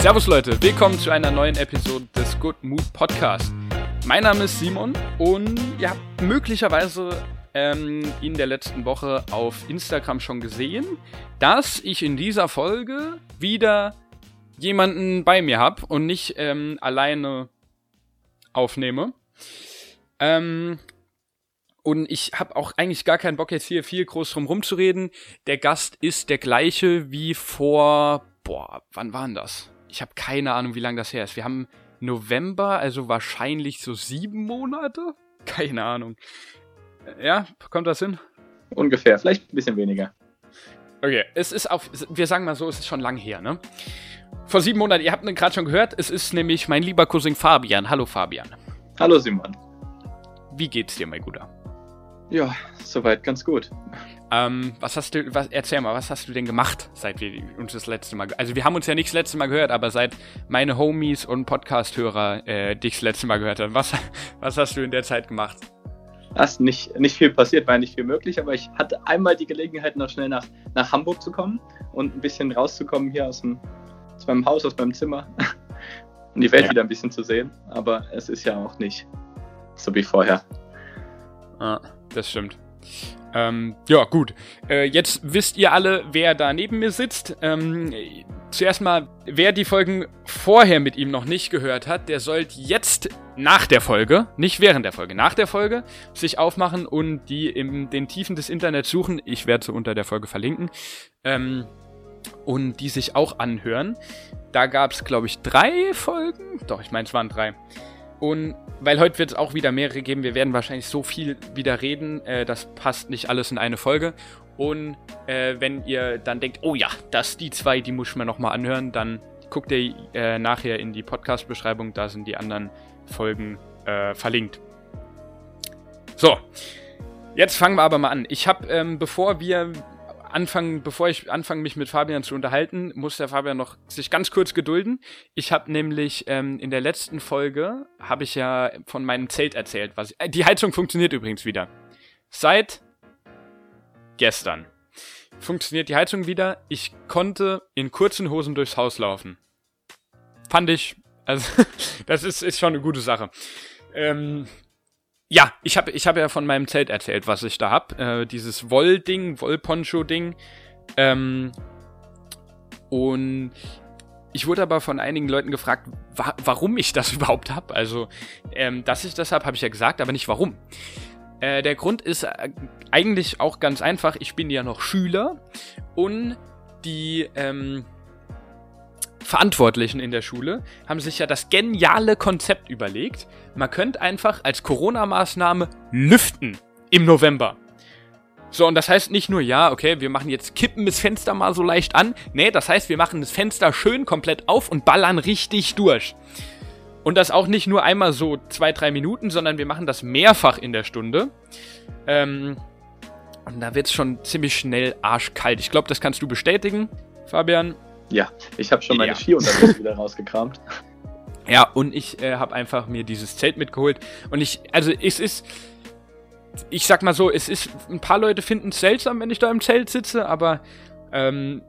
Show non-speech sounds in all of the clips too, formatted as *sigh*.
Servus Leute, willkommen zu einer neuen Episode des Good Mood Podcast. Mein Name ist Simon und ihr habt möglicherweise ähm, in der letzten Woche auf Instagram schon gesehen, dass ich in dieser Folge wieder jemanden bei mir habe und nicht ähm, alleine aufnehme. Ähm, und ich habe auch eigentlich gar keinen Bock jetzt hier viel groß drum rumzureden. Der Gast ist der gleiche wie vor, boah, wann waren das? Ich habe keine Ahnung, wie lange das her ist. Wir haben November, also wahrscheinlich so sieben Monate? *laughs* Keine Ahnung. Ja, kommt das hin? Ungefähr, vielleicht ein bisschen weniger. Okay, es ist auf, wir sagen mal so, es ist schon lang her, ne? Vor sieben Monaten, ihr habt ihn gerade schon gehört, es ist nämlich mein lieber Cousin Fabian. Hallo Fabian. Hallo Simon. Wie geht's dir, mein Guter? Ja, soweit ganz gut. Ähm, was hast du, was, erzähl mal, was hast du denn gemacht, seit wir uns das letzte Mal, also wir haben uns ja nicht das letzte Mal gehört, aber seit meine Homies und Podcast-Hörer äh, dich das letzte Mal gehört haben, was, was hast du in der Zeit gemacht? Das nicht, nicht viel passiert, war nicht viel möglich, aber ich hatte einmal die Gelegenheit, noch schnell nach, nach Hamburg zu kommen und ein bisschen rauszukommen hier aus, dem, aus meinem Haus, aus meinem Zimmer und *laughs* die Welt ja. wieder ein bisschen zu sehen. Aber es ist ja auch nicht so wie vorher. Ah, das stimmt. Ähm, ja, gut. Äh, jetzt wisst ihr alle, wer da neben mir sitzt. Ähm, zuerst mal, wer die Folgen vorher mit ihm noch nicht gehört hat, der sollte jetzt nach der Folge, nicht während der Folge, nach der Folge, sich aufmachen und die in den Tiefen des Internets suchen. Ich werde sie unter der Folge verlinken. Ähm, und die sich auch anhören. Da gab es, glaube ich, drei Folgen. Doch, ich meine, es waren drei. Und weil heute wird es auch wieder mehrere geben, wir werden wahrscheinlich so viel wieder reden, äh, das passt nicht alles in eine Folge. Und äh, wenn ihr dann denkt, oh ja, das die zwei, die muss ich mir nochmal anhören, dann guckt ihr äh, nachher in die Podcast-Beschreibung, da sind die anderen Folgen äh, verlinkt. So, jetzt fangen wir aber mal an. Ich habe, ähm, bevor wir anfangen, bevor ich anfange, mich mit Fabian zu unterhalten, muss der Fabian noch sich ganz kurz gedulden. Ich habe nämlich ähm, in der letzten Folge habe ich ja von meinem Zelt erzählt, was äh, die Heizung funktioniert übrigens wieder. Seit gestern funktioniert die Heizung wieder. Ich konnte in kurzen Hosen durchs Haus laufen. Fand ich, also *laughs* das ist, ist schon eine gute Sache. Ähm, ja, ich habe ich hab ja von meinem Zelt erzählt, was ich da hab. Äh, dieses Wollding, Wollponcho-Ding. Ähm, und ich wurde aber von einigen Leuten gefragt, wa warum ich das *laughs* überhaupt hab. Also, ähm, dass ich das hab, habe ich ja gesagt, aber nicht warum. Äh, der Grund ist äh, eigentlich auch ganz einfach. Ich bin ja noch Schüler und die ähm, Verantwortlichen in der Schule haben sich ja das geniale Konzept überlegt. Man könnte einfach als Corona-Maßnahme lüften im November. So, und das heißt nicht nur, ja, okay, wir machen jetzt, kippen das Fenster mal so leicht an. Nee, das heißt, wir machen das Fenster schön komplett auf und ballern richtig durch. Und das auch nicht nur einmal so zwei, drei Minuten, sondern wir machen das mehrfach in der Stunde. Ähm, und da wird es schon ziemlich schnell arschkalt. Ich glaube, das kannst du bestätigen, Fabian. Ja, ich habe schon meine ja. Skiunterwäsche wieder rausgekramt. *laughs* Ja, und ich äh, habe einfach mir dieses Zelt mitgeholt. Und ich, also es ist, ich sag mal so, es ist, ein paar Leute finden es seltsam, wenn ich da im Zelt sitze, aber, ähm,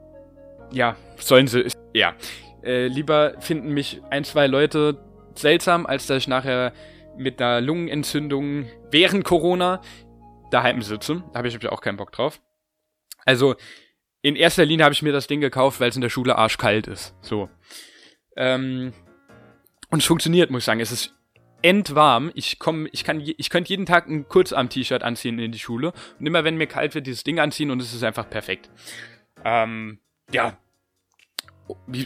ja, sollen sie, ja. Äh, lieber finden mich ein, zwei Leute seltsam, als dass ich nachher mit einer Lungenentzündung während Corona daheim sitze. Da habe ich auch keinen Bock drauf. Also, in erster Linie habe ich mir das Ding gekauft, weil es in der Schule arschkalt ist. So. Ähm, und es funktioniert, muss ich sagen. Es ist endwarm. Ich komme, ich kann, ich könnte jeden Tag ein Kurzarm-T-Shirt anziehen in die Schule und immer wenn mir kalt wird, dieses Ding anziehen und es ist einfach perfekt. Ähm, ja.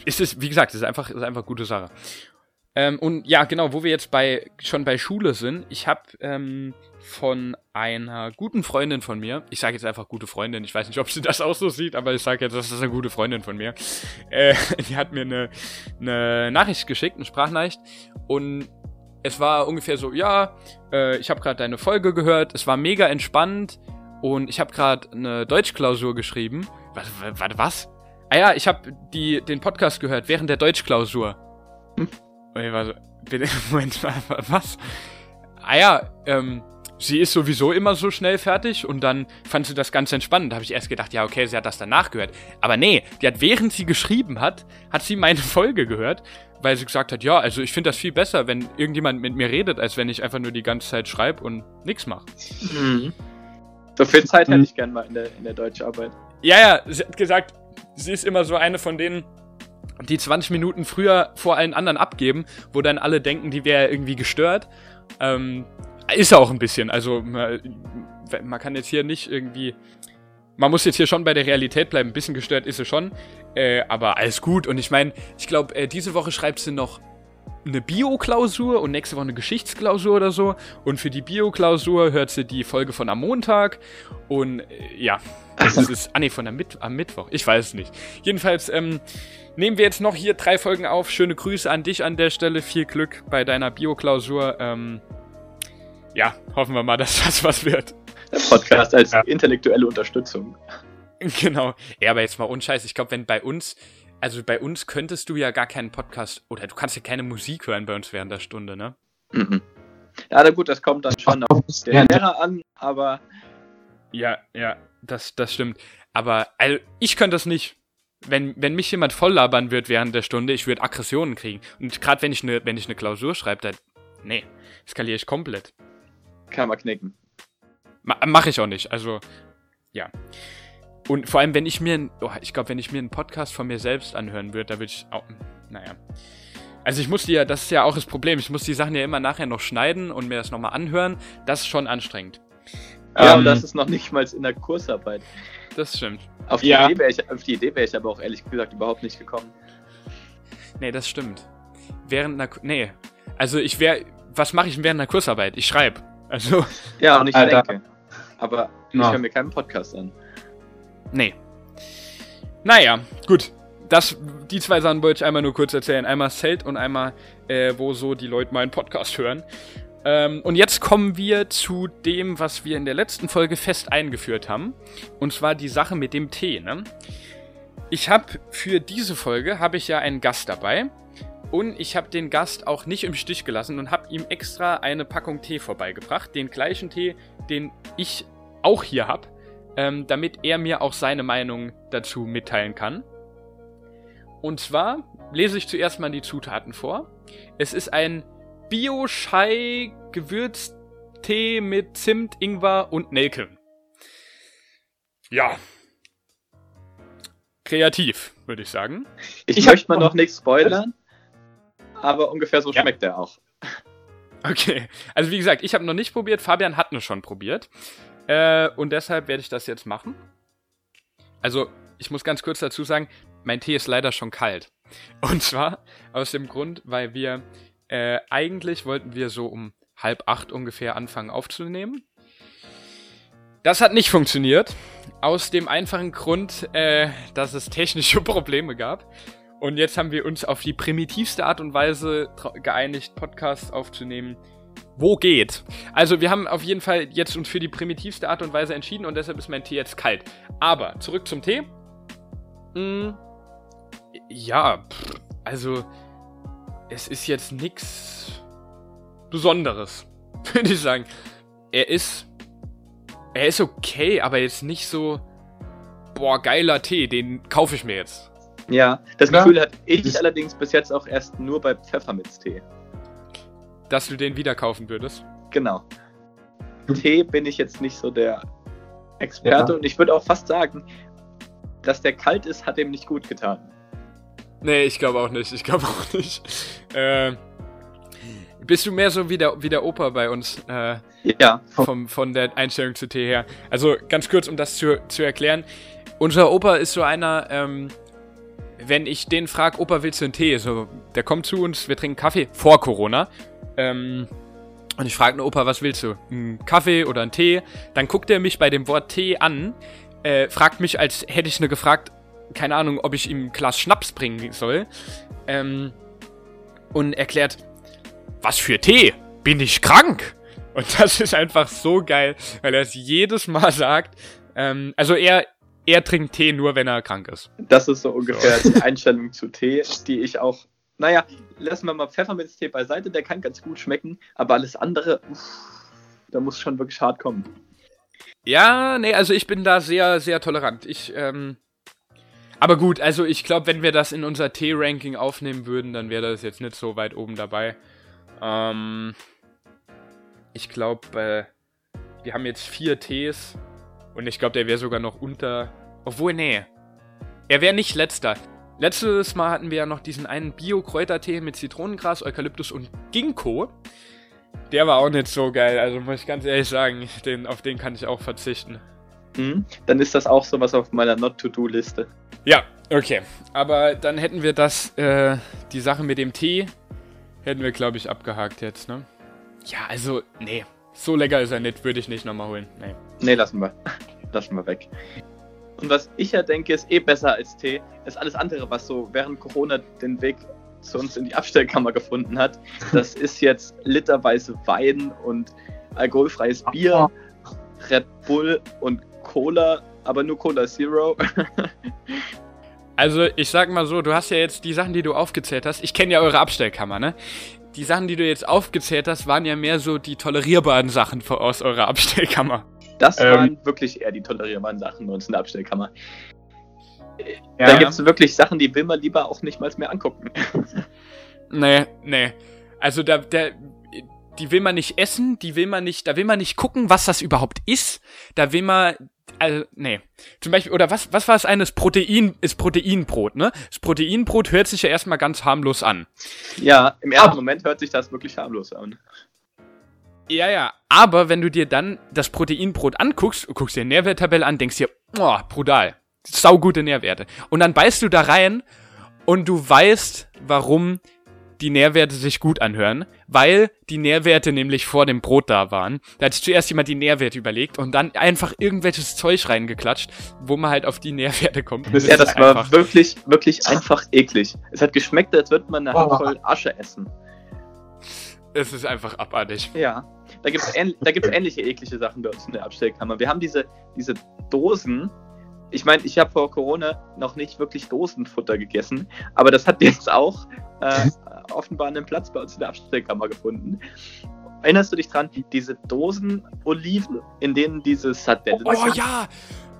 Es ist, wie gesagt, es ist einfach, es ist einfach gute Sache. Ähm, und ja, genau, wo wir jetzt bei schon bei Schule sind, ich habe ähm, von einer guten Freundin von mir, ich sage jetzt einfach gute Freundin, ich weiß nicht, ob sie das auch so sieht, aber ich sage jetzt, das ist eine gute Freundin von mir. Äh, *laughs* die hat mir eine, eine Nachricht geschickt, eine Sprachnachricht und es war ungefähr so, ja, äh, ich habe gerade deine Folge gehört, es war mega entspannt und ich habe gerade eine Deutschklausur geschrieben. Warte, was? Ah ja, ich habe den Podcast gehört während der Deutschklausur. Hm? Und ich war so, bitte, *laughs* Moment, was? Ah ja, ähm, sie ist sowieso immer so schnell fertig und dann fand sie das ganz entspannend. Da habe ich erst gedacht, ja, okay, sie hat das danach gehört. Aber nee, die hat während sie geschrieben hat, hat sie meine Folge gehört, weil sie gesagt hat, ja, also ich finde das viel besser, wenn irgendjemand mit mir redet, als wenn ich einfach nur die ganze Zeit schreibe und nichts mache. Mhm. So viel Zeit hätte ich gern mal in der, in der Deutscharbeit. Ja, ja, sie hat gesagt, sie ist immer so eine von denen, die 20 Minuten früher vor allen anderen abgeben, wo dann alle denken, die wäre irgendwie gestört. Ähm, ist auch ein bisschen. Also man, man, kann jetzt hier nicht irgendwie. Man muss jetzt hier schon bei der Realität bleiben. Ein bisschen gestört ist sie schon. Äh, aber alles gut. Und ich meine, ich glaube, äh, diese Woche schreibt sie noch eine Bio-Klausur und nächste Woche eine Geschichtsklausur oder so. Und für die Bio-Klausur hört sie die Folge von am Montag. Und äh, ja, das ist. Ah, nee, von der Mit am Mittwoch. Ich weiß es nicht. Jedenfalls, ähm, nehmen wir jetzt noch hier drei Folgen auf. Schöne Grüße an dich an der Stelle. Viel Glück bei deiner Bio-Klausur. Ähm, ja, hoffen wir mal, *laughs* dass das was wird. Der Podcast als ja. intellektuelle Unterstützung. *laughs* Genau. Ja, aber jetzt mal unscheiß. Ich glaube, wenn bei uns, also bei uns könntest du ja gar keinen Podcast oder du kannst ja keine Musik hören bei uns während der Stunde, ne? Mhm. Ja, na gut, das kommt dann schon auf den Lehrer an, aber. Ja, ja, das, das stimmt. Aber also, ich könnte das nicht. Wenn, wenn mich jemand voll labern wird während der Stunde, ich würde Aggressionen kriegen. Und gerade wenn ich eine wenn ich eine Klausur schreibe, dann. Nee, skaliere ich komplett. Kann man knicken. Ma Mache ich auch nicht. Also, ja. Und vor allem, wenn ich mir, oh, ich glaube, wenn ich mir einen Podcast von mir selbst anhören würde, da würde ich auch, naja. Also ich muss die ja, das ist ja auch das Problem, ich muss die Sachen ja immer nachher noch schneiden und mir das nochmal anhören. Das ist schon anstrengend. Ja, ähm, und das ist noch nicht mal in der Kursarbeit. Das stimmt. Auf die, ja. Idee wäre ich, auf die Idee wäre ich aber auch ehrlich gesagt überhaupt nicht gekommen. Nee, das stimmt. Während einer, nee. Also ich wäre, was mache ich während einer Kursarbeit? Ich schreibe. Also. Ja, und ich Alter. denke. Aber ich höre mir keinen Podcast an. Nee. Naja, gut. Das, die zwei Sachen wollte ich einmal nur kurz erzählen. Einmal Zelt und einmal, äh, wo so die Leute meinen Podcast hören. Ähm, und jetzt kommen wir zu dem, was wir in der letzten Folge fest eingeführt haben. Und zwar die Sache mit dem Tee, ne? Ich habe für diese Folge habe ich ja einen Gast dabei. Und ich habe den Gast auch nicht im Stich gelassen und habe ihm extra eine Packung Tee vorbeigebracht. Den gleichen Tee, den ich auch hier habe, ähm, damit er mir auch seine Meinung dazu mitteilen kann. Und zwar lese ich zuerst mal die Zutaten vor. Es ist ein Bio-Schei-Gewürztee mit Zimt, Ingwer und Nelke. Ja. Kreativ, würde ich sagen. Ich, ich möchte mal noch nichts spoilern aber ungefähr so ja. schmeckt er auch. Okay, also wie gesagt, ich habe noch nicht probiert, Fabian hat nur schon probiert. Äh, und deshalb werde ich das jetzt machen. Also, ich muss ganz kurz dazu sagen, mein Tee ist leider schon kalt. Und zwar aus dem Grund, weil wir äh, eigentlich wollten wir so um halb acht ungefähr anfangen aufzunehmen. Das hat nicht funktioniert. Aus dem einfachen Grund, äh, dass es technische *laughs* Probleme gab. Und jetzt haben wir uns auf die primitivste Art und Weise geeinigt, Podcasts aufzunehmen, wo geht. Also wir haben auf jeden Fall jetzt uns für die primitivste Art und Weise entschieden und deshalb ist mein Tee jetzt kalt. Aber zurück zum Tee. Hm, ja, pff, also es ist jetzt nichts Besonderes, *laughs* würde ich sagen. Er ist, er ist okay, aber jetzt nicht so, boah, geiler Tee, den kaufe ich mir jetzt. Ja, das? Gefühl hatte ich allerdings bis jetzt auch erst nur bei Pfefferminztee. Dass du den wieder kaufen würdest? Genau. Tee bin ich jetzt nicht so der Experte ja. und ich würde auch fast sagen, dass der kalt ist, hat dem nicht gut getan. Nee, ich glaube auch nicht. Ich glaube auch nicht. Äh, bist du mehr so wie der, wie der Opa bei uns? Äh, ja. Vom, von der Einstellung zu Tee her. Also ganz kurz, um das zu, zu erklären. Unser Opa ist so einer, ähm, wenn ich den frage, Opa, willst du einen Tee? So, der kommt zu uns, wir trinken Kaffee vor Corona. Ähm, und ich frage nur, Opa, was willst du? Einen Kaffee oder einen Tee? Dann guckt er mich bei dem Wort Tee an, äh, fragt mich, als hätte ich nur gefragt, keine Ahnung, ob ich ihm ein Glas Schnaps bringen soll. Ähm, und erklärt, was für Tee? Bin ich krank? Und das ist einfach so geil, weil er es jedes Mal sagt. Ähm, also er, er trinkt Tee nur, wenn er krank ist. Das ist so ungefähr so. die Einstellung zu Tee, die ich auch. Naja, lassen wir mal Pfefferminztee beiseite, der kann ganz gut schmecken, aber alles andere. Uff. da muss schon wirklich hart kommen. Ja, nee, also ich bin da sehr, sehr tolerant. Ich, ähm. Aber gut, also ich glaube, wenn wir das in unser T-Ranking aufnehmen würden, dann wäre das jetzt nicht so weit oben dabei. Ähm. Ich glaube, äh, wir haben jetzt vier Ts und ich glaube, der wäre sogar noch unter. Obwohl, nee. Er wäre nicht letzter. Letztes Mal hatten wir ja noch diesen einen Bio-Kräutertee mit Zitronengras, Eukalyptus und Ginkgo. Der war auch nicht so geil, also muss ich ganz ehrlich sagen, den, auf den kann ich auch verzichten. Mhm. Dann ist das auch sowas auf meiner Not-to-Do-Liste. Ja, okay. Aber dann hätten wir das, äh, die Sache mit dem Tee, hätten wir, glaube ich, abgehakt jetzt, ne? Ja, also, nee. So lecker ist er nicht, würde ich nicht nochmal holen. Nee. Nee, lassen wir. lassen wir weg. Und was ich ja denke, ist eh besser als Tee, ist alles andere, was so während Corona den Weg zu uns in die Abstellkammer gefunden hat. Das *laughs* ist jetzt literweise Wein und alkoholfreies Bier, Red Bull und Cola, aber nur Cola Zero. Also, ich sag mal so, du hast ja jetzt die Sachen, die du aufgezählt hast. Ich kenne ja eure Abstellkammer, ne? Die Sachen, die du jetzt aufgezählt hast, waren ja mehr so die tolerierbaren Sachen aus eurer Abstellkammer. Das ähm, waren wirklich eher die tolerierbaren Sachen bei uns in der Abstellkammer. Ja. Da gibt es wirklich Sachen, die will man lieber auch nicht mal mehr angucken. *laughs* Nee, nee. Also da, da, die will man nicht essen, die will man nicht, da will man nicht gucken, was das überhaupt ist. Da will man, also, nee. Zum Beispiel, oder was, was war es eines Protein, ist Proteinbrot, ne? Das Proteinbrot hört sich ja erstmal ganz harmlos an. Ja, im ersten ah. Moment hört sich das wirklich harmlos an. Ja, ja. Aber wenn du dir dann das Proteinbrot anguckst, guckst dir die Nährwerttabelle an, denkst dir, oh, brutal. Saugute Nährwerte. Und dann beißt du da rein und du weißt, warum die Nährwerte sich gut anhören, weil die Nährwerte nämlich vor dem Brot da waren. Da hat sich zuerst jemand die Nährwerte überlegt und dann einfach irgendwelches Zeug reingeklatscht, wo man halt auf die Nährwerte kommt. Das ja, das war wirklich, wirklich einfach eklig. Es hat geschmeckt, als würde man eine Handvoll Asche essen. Es ist einfach abartig. Ja. Da gibt es ähn ähnliche eklige Sachen bei uns in der Abstellkammer. Wir haben diese, diese Dosen. Ich meine, ich habe vor Corona noch nicht wirklich Dosenfutter gegessen, aber das hat jetzt auch äh, offenbar einen Platz bei uns in der Abstellkammer gefunden. Erinnerst du dich dran? Diese Dosen Oliven, in denen diese Sardellen. Oh, oh ja!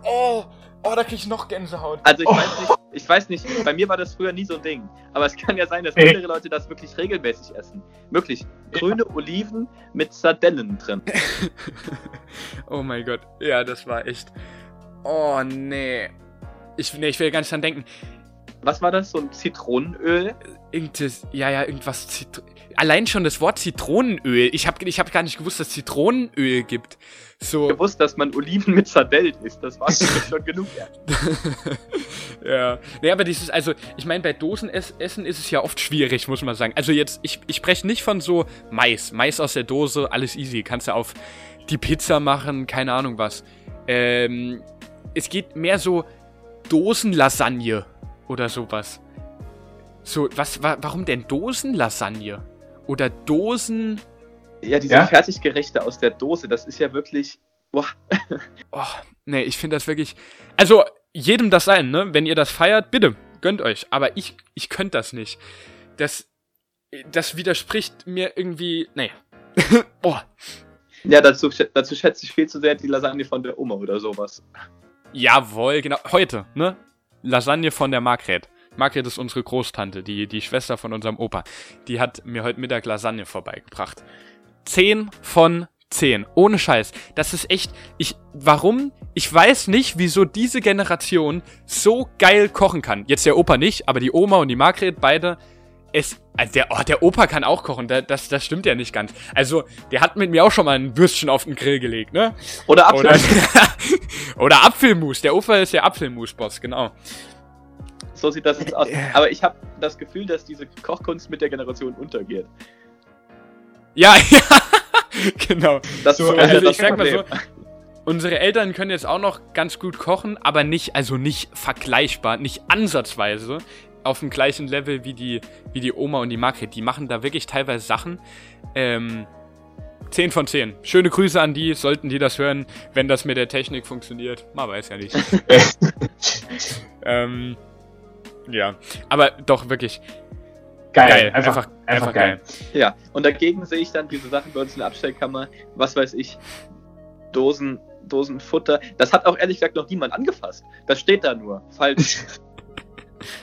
Oh, Oh, da krieg ich noch Gänsehaut. Also ich oh. weiß nicht, ich weiß nicht, bei mir war das früher nie so ein Ding. Aber es kann ja sein, dass andere Leute das wirklich regelmäßig essen. Wirklich. Grüne ja. Oliven mit Sardellen drin. *laughs* oh mein Gott. Ja, das war echt. Oh nee. Ich, nee, ich will gar nicht dran denken. Was war das? So ein Zitronenöl? Irgendes, ja, ja, irgendwas. Zit Allein schon das Wort Zitronenöl. Ich habe ich hab gar nicht gewusst, dass es Zitronenöl gibt. So. gewusst, dass man Oliven mit Sardellen isst. Das war *laughs* schon genug. *laughs* ja. Nee, aber dieses, also, ich meine, bei Dosenessen ist es ja oft schwierig, muss man sagen. Also jetzt, ich, ich spreche nicht von so Mais. Mais aus der Dose, alles easy. Kannst du auf die Pizza machen, keine Ahnung was. Ähm, es geht mehr so Dosenlasagne oder sowas. So, was, wa warum denn Dosenlasagne? Oder Dosen. Ja, diese ja? Fertiggerichte aus der Dose, das ist ja wirklich. Boah. *laughs* oh, nee, ich finde das wirklich. Also, jedem das sein, ne? Wenn ihr das feiert, bitte, gönnt euch. Aber ich, ich könnte das nicht. Das. Das widerspricht mir irgendwie. Nee. *laughs* Boah. Ja, dazu, dazu schätze ich viel zu sehr die Lasagne von der Oma oder sowas. Jawohl, genau. Heute, ne? Lasagne von der Margret. Margret ist unsere Großtante, die, die Schwester von unserem Opa. Die hat mir heute Mittag Lasagne vorbeigebracht. 10 von 10. Ohne Scheiß. Das ist echt. Ich. Warum? Ich weiß nicht, wieso diese Generation so geil kochen kann. Jetzt der Opa nicht, aber die Oma und die Margret, beide. Es. Also der, oh, der Opa kann auch kochen, das, das stimmt ja nicht ganz. Also, der hat mit mir auch schon mal ein Würstchen auf den Grill gelegt, ne? Oder Apfelmus. Oder, *laughs* oder Apfelmus. Der Opa ist der Apfelmus-Boss, genau. So sieht das jetzt aus. Aber ich habe das Gefühl, dass diese Kochkunst mit der Generation untergeht. Ja, *laughs* ja, genau. Das so, also das ich sag mal so, unsere Eltern können jetzt auch noch ganz gut kochen, aber nicht, also nicht vergleichbar, nicht ansatzweise auf dem gleichen Level wie die, wie die Oma und die Margret. Die machen da wirklich teilweise Sachen. Ähm, 10 von 10. Schöne Grüße an die, sollten die das hören, wenn das mit der Technik funktioniert. Man weiß ja nicht. *laughs* ähm, ja, aber doch wirklich. Geil, Geil, einfach, einfach- einfach, einfach geil. Ja, und dagegen sehe ich dann diese Sachen bei uns in der Abstellkammer, was weiß ich, Dosen, Dosen Futter. Das hat auch ehrlich gesagt noch niemand angefasst. Das steht da nur. Falls. *laughs*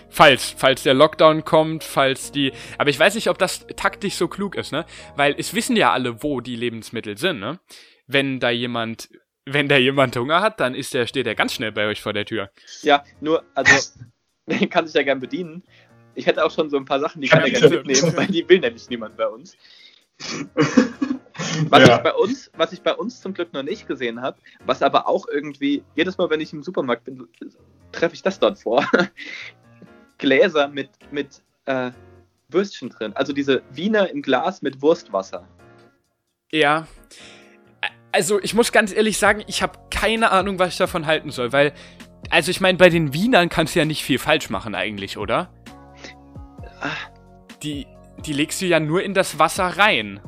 Falls, falls der Lockdown kommt, falls die. Aber ich weiß nicht, ob das taktisch so klug ist, ne? Weil es wissen ja alle, wo die Lebensmittel sind, ne? Wenn da jemand, wenn da jemand Hunger hat, dann ist der, steht er ganz schnell bei euch vor der Tür. ja, nur, also, *laughs* den kann sich ja gern bedienen. Ich hätte auch schon so ein paar Sachen, die kann er gerne mitnehmen, weil die will nämlich niemand bei uns. *laughs* Was Ja. ich bei uns, was ich bei uns zum Glück noch nicht gesehen habe, was aber auch irgendwie, jedes Mal, wenn ich im Supermarkt bin, treffe ich das dort vor. Gläser mit, mit äh, Würstchen drin. Also diese Wiener im Glas mit Wurstwasser. Ja. Also, ich muss ganz ehrlich sagen, ich habe keine Ahnung, was ich davon halten soll, weil. Also, ich meine, bei den Wienern kannst du ja nicht viel falsch machen, eigentlich, oder? Ah, Die, die legst du ja nur in das Wasser rein.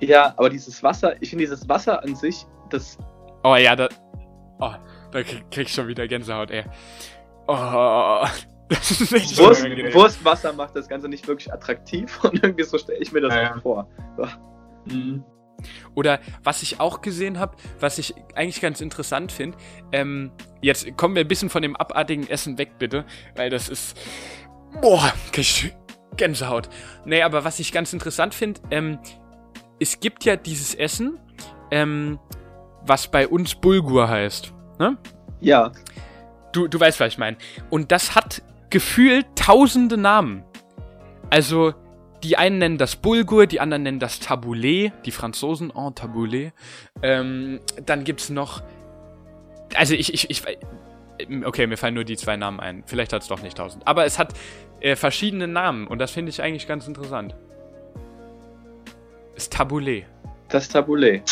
Ja, aber dieses Wasser, ich finde dieses Wasser an sich, das, Oh ja, da. Oh, da krieg, krieg ich schon wieder Gänsehaut, ey. Oh. Das ist echt Wurst-. Wurstwasser macht das Ganze nicht wirklich attraktiv *laughs* und irgendwie so stelle ich mir das Ja, auch vor. Mhm. Oder was ich auch gesehen habe, was ich eigentlich ganz interessant finde, ähm, jetzt kommen wir ein bisschen von dem abartigen Essen weg, bitte, weil das ist. Boah, krieg ich Gänsehaut. Nee, aber was ich ganz interessant finde, ähm, es gibt ja dieses Essen, ähm, was bei uns Bulgur heißt. Ne? Ja, Du, du weißt, was ich meine. Und das hat gefühlt tausende Namen. Also, die einen nennen das Bulgur, die anderen nennen das Tabouleh, die Franzosen, oh, Tabouleh. Ähm, dann gibt's noch. Also, ich, ich, ich. Okay, mir fallen nur die zwei Namen ein. Vielleicht hat's doch nicht tausend. Aber es hat äh, verschiedene Namen und das finde ich eigentlich ganz interessant. Ist Tabouleh. das Taboulet.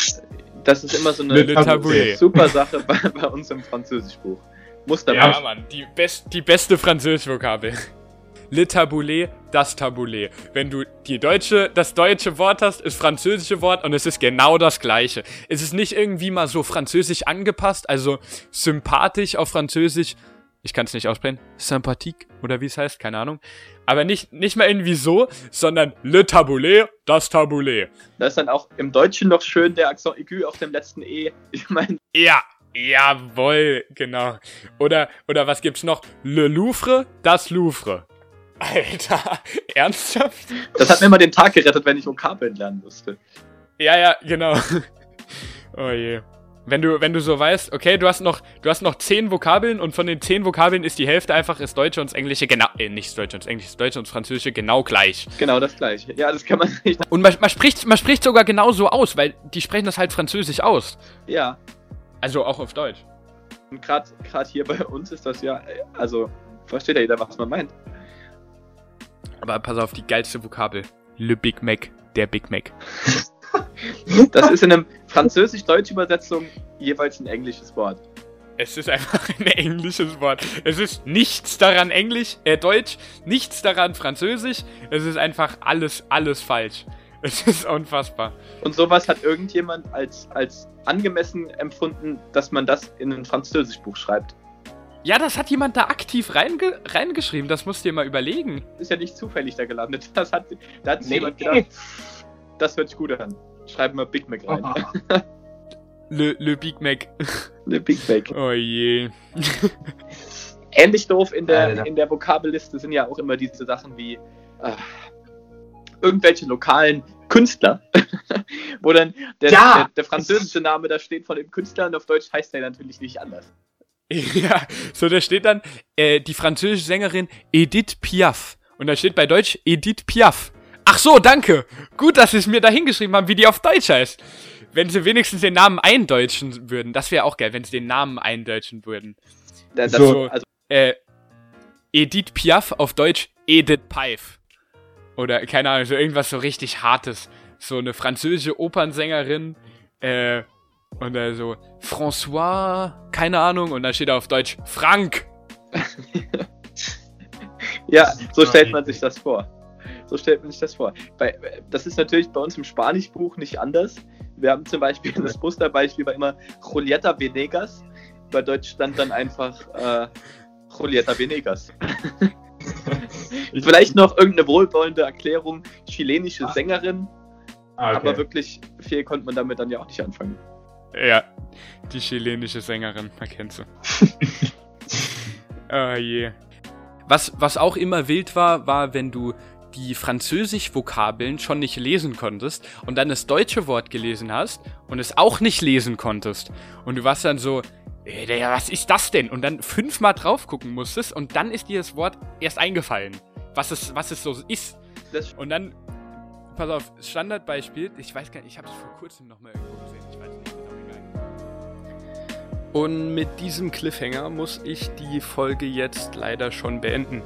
Das ist immer so Le, le eine super Sache bei, bei uns im Französischbuch. Dabei. Ja, Mann, die, best, die beste Französisch-Vokabel. Le Tabouleh, das Tabouleh. Wenn du die deutsche, das deutsche Wort hast, ist französische Wort und es ist genau das gleiche. Es ist nicht irgendwie mal so französisch angepasst, also sympathisch auf Französisch. Ich kann es nicht aussprechen. Sympathique oder wie es heißt, keine Ahnung. Aber nicht, nicht mal irgendwie so, sondern Le Tabouleh, das Tabouleh. Da ist dann auch im Deutschen noch schön der Accent aigu auf dem letzten E. Ich meine, Ja, jawohl, genau. Oder, oder was gibt's noch? Le Louvre, das Louvre. Alter, *laughs* ernsthaft? das hat mir immer den Tag gerettet, wenn ich Vokabeln lernen musste. Ja, ja, genau. *laughs* Oh je. Wenn du, wenn du so weißt, okay, du hast noch, du hast noch zehn Vokabeln und von den zehn Vokabeln ist die Hälfte einfach das Deutsche und das Englische genau, äh, nicht das Deutsche und das Englische, das Deutsche und das Französische genau gleich. Genau das gleiche. Ja, das kann man nicht. Und man, man spricht, man spricht sogar genauso aus, weil die sprechen das halt Französisch aus. Ja. Also auch auf Deutsch. Und gerade hier bei uns ist das ja, also versteht ja jeder, was man meint. Aber pass auf, die geilste Vokabel. Le Big Mac, der Big Mac. *laughs* Das ist in einem französisch-deutsch Übersetzung jeweils ein englisches Wort. Es ist einfach ein englisches Wort. Es ist nichts daran Englisch, äh, Deutsch, nichts daran Französisch. Es ist einfach alles, alles falsch. *laughs* Es ist unfassbar. Und sowas hat irgendjemand als, als angemessen empfunden, dass man das in ein Französischbuch schreibt. Ja, das hat jemand da aktiv reinge reingeschrieben. Das musst du dir mal überlegen. Ist ja nicht zufällig da gelandet. *laughs* Das hat, da hat sich Nee. jemand gedacht, das hört sich gut an. Schreiben wir Big Mac rein. *laughs* Le, Le Big Mac. Le Big Mac. Oh je. Ähnlich doof in der, Alter. in der Vokabelliste sind ja auch immer diese Sachen wie äh, irgendwelche lokalen Künstler, *laughs* wo dann der, Ja. der, der französische Name da steht von dem Künstler und auf Deutsch heißt der natürlich nicht anders. *laughs* Ja, so da steht dann äh, die französische Sängerin Edith Piaf. Und da steht bei Deutsch Edith Piaf. Ach so, danke. Gut, dass sie es mir da hingeschrieben haben, wie die auf Deutsch heißt. Wenn sie wenigstens den Namen eindeutschen würden, das wäre auch geil, wenn sie den Namen eindeutschen würden. Da, das, So. also, Äh, Edith Piaf auf Deutsch Edith Piaf. Oder, keine Ahnung, so irgendwas so richtig Hartes. So eine französische Opernsängerin, äh, und dann so, François, keine Ahnung, und dann steht da auf Deutsch Frank. *laughs* ja, so stellt man sich das vor. So stellt man sich das vor. Bei, das ist natürlich bei uns im Spanischbuch nicht anders. Wir haben zum Beispiel, das Musterbeispiel war immer Julieta Venegas. Bei Deutsch stand dann einfach äh, Julieta Venegas. *laughs* *laughs* Vielleicht noch irgendeine wohlwollende Erklärung. Chilenische Ah. Sängerin, Ah, okay. aber wirklich viel konnte man damit dann ja auch nicht anfangen. Ja, die chilenische Sängerin, man kennt sie. oh *laughs* je. Was, was auch immer wild war, war, wenn du die Französisch-Vokabeln schon nicht lesen konntest und dann das deutsche Wort gelesen hast und es auch nicht lesen konntest. Und du warst dann so, "Ey, Digga, was ist das denn? Und dann fünfmal drauf gucken musstest und dann ist dir das Wort erst eingefallen, was es, was es so ist. Das Und dann, pass auf, Standardbeispiel, ich weiß gar nicht, ich habe es vor kurzem nochmal irgendwo gesehen, ich weiß nicht, auch egal. Und mit diesem Cliffhanger muss ich die Folge jetzt leider schon beenden.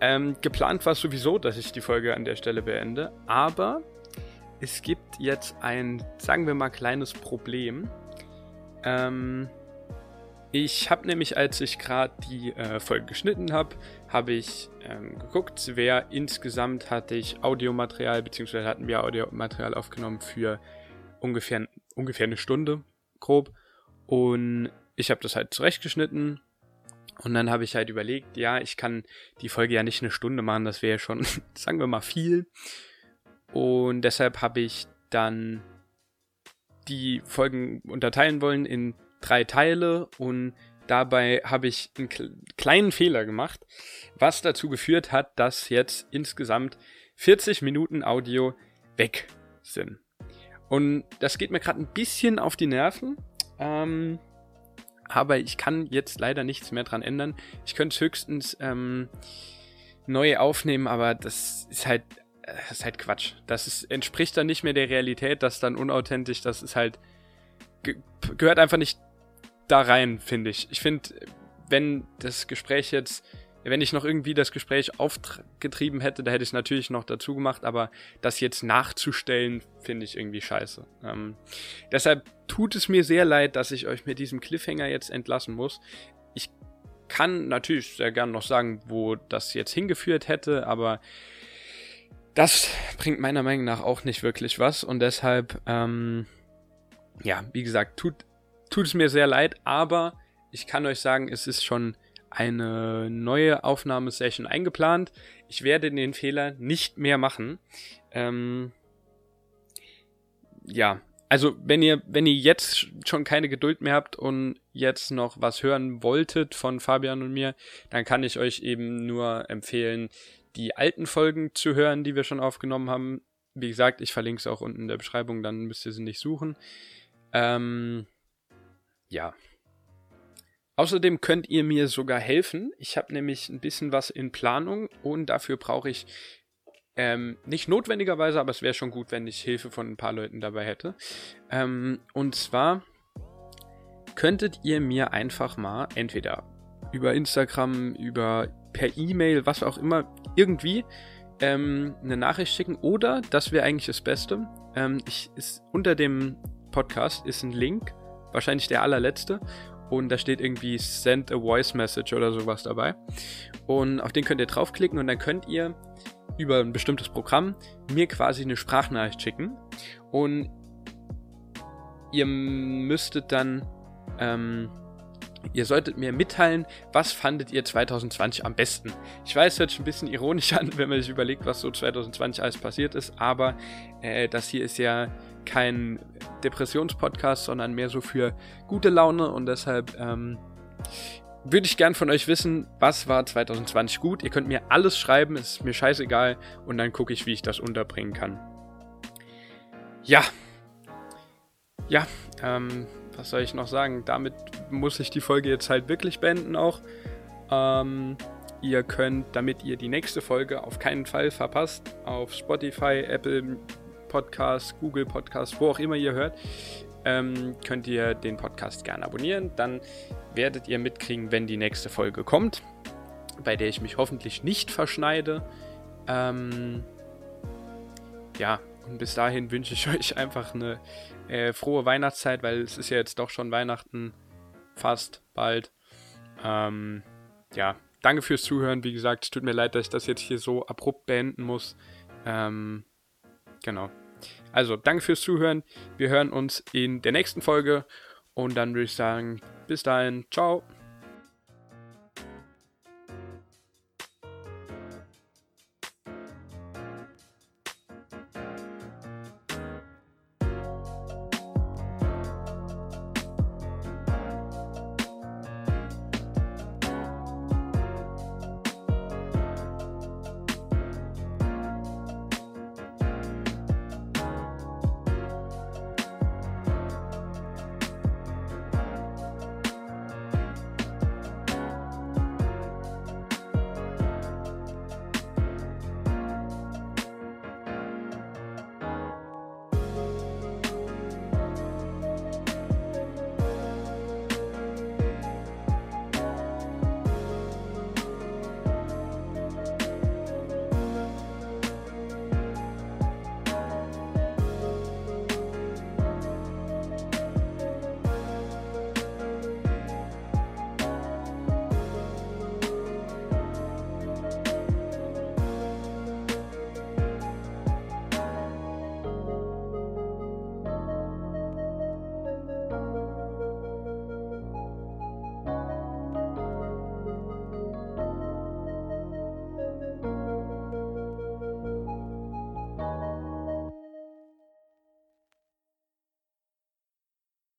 Ähm, geplant war sowieso, dass ich die Folge an der Stelle beende, aber es gibt jetzt ein, sagen wir mal, kleines Problem. Ähm, ich habe nämlich, als ich gerade die äh, Folge geschnitten habe, habe ich ähm, geguckt, wer insgesamt hatte ich Audiomaterial, beziehungsweise hatten wir Audiomaterial aufgenommen für ungefähr, ungefähr eine Stunde, grob. Und ich habe das halt zurechtgeschnitten. Und dann habe ich halt überlegt, ja, ich kann die Folge ja nicht eine Stunde machen, das wäre schon, *laughs* sagen wir mal, viel. Und deshalb habe ich dann die Folgen unterteilen wollen in drei Teile und dabei habe ich einen kle- kleinen Fehler gemacht, was dazu geführt hat, dass jetzt insgesamt 40 Minuten Audio weg sind. Und das geht mir gerade ein bisschen auf die Nerven. Ähm, aber ich kann jetzt leider nichts mehr dran ändern. Ich könnte es höchstens ähm, neu aufnehmen, aber das ist halt, äh, das ist halt Quatsch. Das ist, entspricht dann nicht mehr der Realität, das ist dann unauthentisch, das ist halt, ge gehört einfach nicht da rein, finde ich. Ich finde, wenn das Gespräch jetzt, wenn ich noch irgendwie das Gespräch aufgetrieben hätte, da hätte ich es natürlich noch dazu gemacht, aber das jetzt nachzustellen, finde ich irgendwie scheiße. Ähm, deshalb tut es mir sehr leid, dass ich euch mit diesem Cliffhanger jetzt entlassen muss. Ich kann natürlich sehr gern noch sagen, wo das jetzt hingeführt hätte, aber das bringt meiner Meinung nach auch nicht wirklich was und deshalb, ähm, ja, wie gesagt, tut, tut es mir sehr leid, aber ich kann euch sagen, es ist schon eine neue Aufnahmesession eingeplant. Ich werde den Fehler nicht mehr machen. Ähm, ja, also wenn ihr, wenn ihr jetzt schon keine Geduld mehr habt und jetzt noch was hören wolltet von Fabian und mir, dann kann ich euch eben nur empfehlen, die alten Folgen zu hören, die wir schon aufgenommen haben. Wie gesagt, ich verlinke es auch unten in der Beschreibung, dann müsst ihr sie nicht suchen. Ähm, ja. Außerdem könnt ihr mir sogar helfen. Ich habe nämlich ein bisschen was in Planung und dafür brauche ich ähm, nicht notwendigerweise, aber es wäre schon gut, wenn ich Hilfe von ein paar Leuten dabei hätte. Ähm, und zwar könntet ihr mir einfach mal entweder über Instagram, über per E-Mail, was auch immer, irgendwie ähm, eine Nachricht schicken oder, das wäre eigentlich das Beste, ähm, ich, ist, unter dem Podcast ist ein Link, wahrscheinlich der allerletzte, und da steht irgendwie Send a Voice Message oder sowas dabei. Und auf den könnt ihr draufklicken und dann könnt ihr über ein bestimmtes Programm mir quasi eine Sprachnachricht schicken. Und ihr müsstet dann, ähm, ihr solltet mir mitteilen, was fandet ihr 2020 am besten. Ich weiß, hört sich ein bisschen ironisch an, wenn man sich überlegt, was so 2020 alles passiert ist, aber äh, das hier ist ja kein Depressionspodcast, sondern mehr so für gute Laune und deshalb ähm, würde ich gern von euch wissen, was war 2020 gut. Ihr könnt mir alles schreiben, es ist mir scheißegal und dann gucke ich, wie ich das unterbringen kann. Ja. Ja, ähm, was soll ich noch sagen? Damit muss ich die Folge jetzt halt wirklich beenden auch. Ähm, ihr könnt, damit ihr die nächste Folge auf keinen Fall verpasst, auf Spotify, Apple Podcast, Google Podcast, wo auch immer ihr hört, ähm, könnt ihr den Podcast gerne abonnieren. Dann werdet ihr mitkriegen, wenn die nächste Folge kommt, bei der ich mich hoffentlich nicht verschneide. Ähm, ja, und bis dahin wünsche ich *laughs* euch einfach eine äh, frohe Weihnachtszeit, weil es ist ja jetzt doch schon Weihnachten fast bald. Ähm, ja, danke fürs Zuhören. Wie gesagt, es tut mir leid, dass ich das jetzt hier so abrupt beenden muss. Ähm, genau. Also, danke fürs Zuhören. Wir hören uns in der nächsten Folge und dann würde ich sagen, bis dahin, ciao.